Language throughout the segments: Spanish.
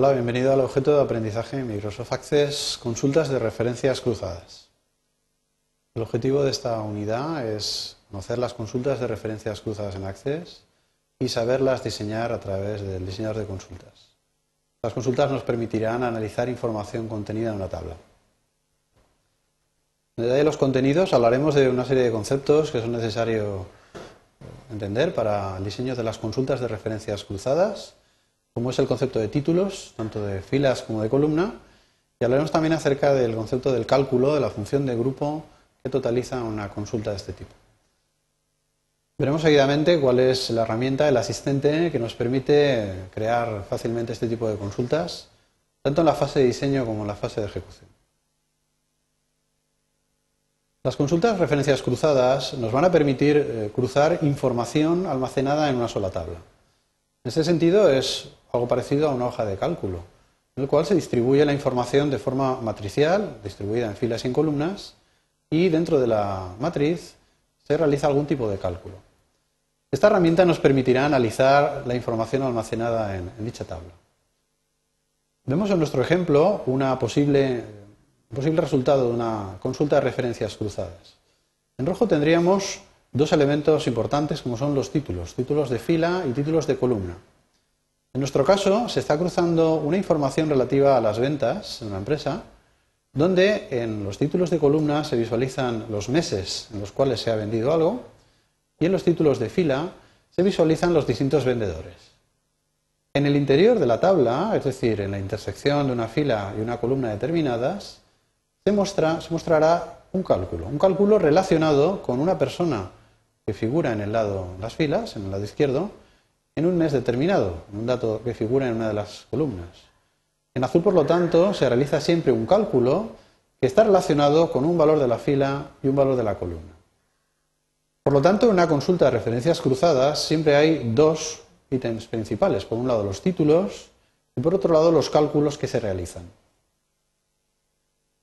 Hola, bienvenido al objeto de aprendizaje Microsoft Access, consultas de referencias cruzadas. El objetivo de esta unidad es conocer las consultas de referencias cruzadas en Access y saberlas diseñar a través del diseñador de consultas. Las consultas nos permitirán analizar información contenida en una tabla. En detalle de los contenidos hablaremos de una serie de conceptos que son necesarios entender para el diseño de las consultas de referencias cruzadas como es el concepto de títulos, tanto de filas como de columna, y hablaremos también acerca del concepto del cálculo de la función de grupo que totaliza una consulta de este tipo. Veremos seguidamente cuál es la herramienta, el asistente, que nos permite crear fácilmente este tipo de consultas, tanto en la fase de diseño como en la fase de ejecución. Las consultas referencias cruzadas nos van a permitir eh, cruzar información almacenada en una sola tabla. En este sentido es algo parecido a una hoja de cálculo, en el cual se distribuye la información de forma matricial, distribuida en filas y en columnas, y dentro de la matriz se realiza algún tipo de cálculo. Esta herramienta nos permitirá analizar la información almacenada en, dicha tabla. Vemos en nuestro ejemplo una posible, un posible resultado de una consulta de referencias cruzadas. En rojo tendríamos dos elementos importantes como son los títulos, títulos de fila y títulos de columna. En nuestro caso, se está cruzando una información relativa a las ventas en una empresa, donde en los títulos de columna se visualizan los meses en los cuales se ha vendido algo y en los títulos de fila se visualizan los distintos vendedores. En el interior de la tabla, es decir, en la intersección de una fila y una columna determinadas, se, mostrará un cálculo, un cálculo relacionado con una persona que figura en el lado las filas, en el lado izquierdo, en un mes determinado, un dato que figura en una de las columnas. En azul, por lo tanto, se realiza siempre un cálculo que está relacionado con un valor de la fila y un valor de la columna. Por lo tanto, en una consulta de referencias cruzadas siempre hay dos ítems principales. Por un lado, los títulos y por otro lado, los cálculos que se realizan.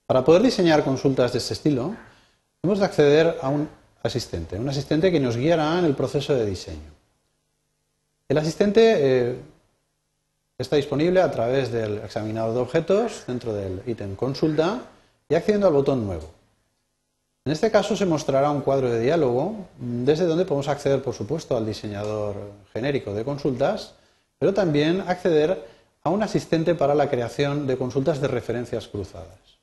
Para poder diseñar consultas de este estilo, hemos de acceder a un asistente, un asistente que nos guiará en el proceso de diseño. El asistente eh, está disponible a través del examinador de objetos dentro del ítem consulta y accediendo al botón nuevo. En este caso se mostrará un cuadro de diálogo desde donde podemos acceder, por supuesto, al diseñador genérico de consultas, pero también acceder a un asistente para la creación de consultas de referencias cruzadas.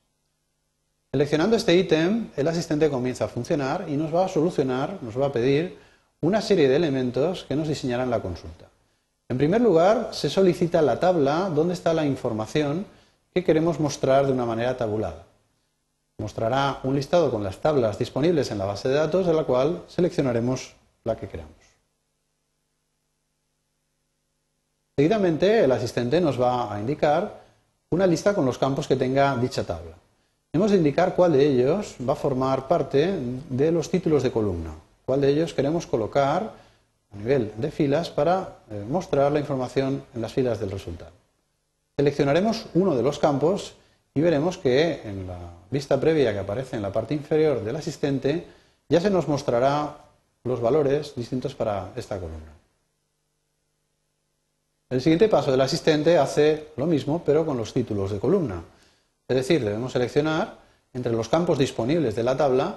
Seleccionando este ítem, el asistente comienza a funcionar y nos va a solucionar, nos va a pedir una serie de elementos que nos diseñarán la consulta. En primer lugar, se solicita la tabla donde está la información que queremos mostrar de una manera tabulada. Mostrará un listado con las tablas disponibles en la base de datos, de la cual seleccionaremos la que queramos. Seguidamente, el asistente nos va a indicar una lista con los campos que tenga dicha tabla. Hemos de indicar cuál de ellos va a formar parte de los títulos de columna cuál de ellos queremos colocar a nivel de filas para eh, mostrar la información en las filas del resultado. Seleccionaremos uno de los campos y veremos que en la vista previa que aparece en la parte inferior del asistente ya se nos mostrará los valores distintos para esta columna. El siguiente paso del asistente hace lo mismo, pero con los títulos de columna. Es decir, debemos seleccionar entre los campos disponibles de la tabla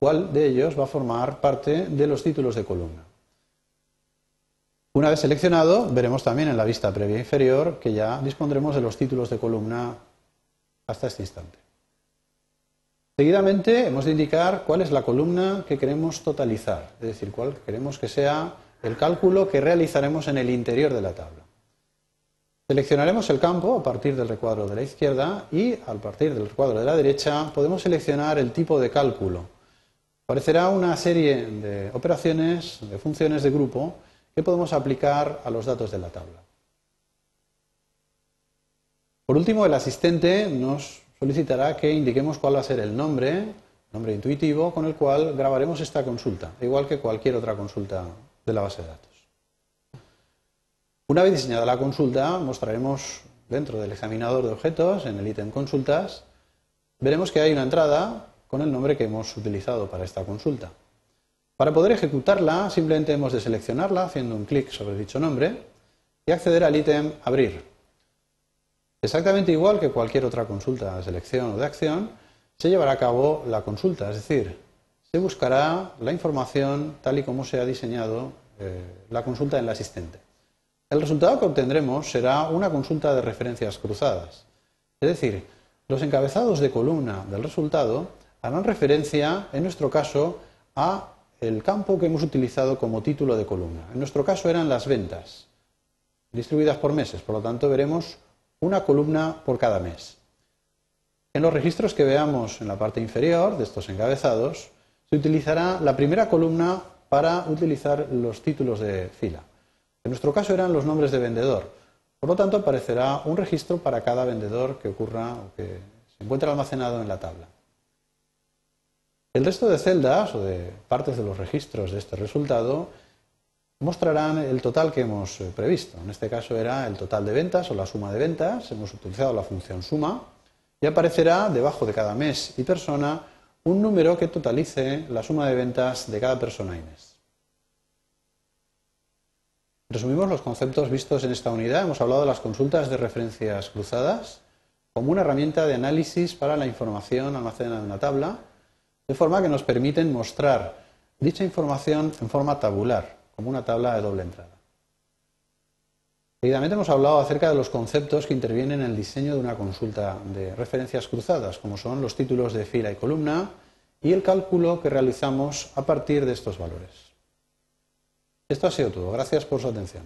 cuál de ellos va a formar parte de los títulos de columna. Una vez seleccionado, veremos también en la vista previa inferior que ya dispondremos de los títulos de columna hasta este instante. Seguidamente hemos de indicar cuál es la columna que queremos totalizar, es decir, cuál queremos que sea el cálculo que realizaremos en el interior de la tabla. Seleccionaremos el campo a partir del recuadro de la izquierda y a partir del recuadro de la derecha podemos seleccionar el tipo de cálculo aparecerá una serie de operaciones, de funciones de grupo que podemos aplicar a los datos de la tabla. Por último, el asistente nos solicitará que indiquemos cuál va a ser el nombre, nombre intuitivo, con el cual grabaremos esta consulta, igual que cualquier otra consulta de la base de datos. Una vez diseñada la consulta, mostraremos dentro del examinador de objetos, en el ítem consultas, veremos que hay una entrada con el nombre que hemos utilizado para esta consulta. Para poder ejecutarla, simplemente hemos de seleccionarla haciendo un clic sobre dicho nombre y acceder al ítem Abrir. Exactamente igual que cualquier otra consulta de selección o de acción, se llevará a cabo la consulta, es decir, se buscará la información tal y como se ha diseñado eh, la consulta en el asistente. El resultado que obtendremos será una consulta de referencias cruzadas, es decir, los encabezados de columna del resultado harán referencia, en nuestro caso, a el campo que hemos utilizado como título de columna. En nuestro caso eran las ventas, distribuidas por meses, por lo tanto veremos una columna por cada mes. En los registros que veamos en la parte inferior de estos encabezados, se utilizará la primera columna para utilizar los títulos de fila. En nuestro caso eran los nombres de vendedor. Por lo tanto, aparecerá un registro para cada vendedor que ocurra o que se encuentre almacenado en la tabla. El resto de celdas o de partes de los registros de este resultado mostrarán el total que hemos eh, previsto. En este caso era el total de ventas o la suma de ventas. Hemos utilizado la función suma y aparecerá debajo de cada mes y persona un número que totalice la suma de ventas de cada persona y mes. Resumimos los conceptos vistos en esta unidad. Hemos hablado de las consultas de referencias cruzadas como una herramienta de análisis para la información almacenada en una tabla, de forma que nos permiten mostrar dicha información en forma tabular, como una tabla de doble entrada. Seguidamente hemos hablado acerca de los conceptos que intervienen en el diseño de una consulta de referencias cruzadas, como son los títulos de fila y columna y el cálculo que realizamos a partir de estos valores. Esto ha sido todo. Gracias por su atención.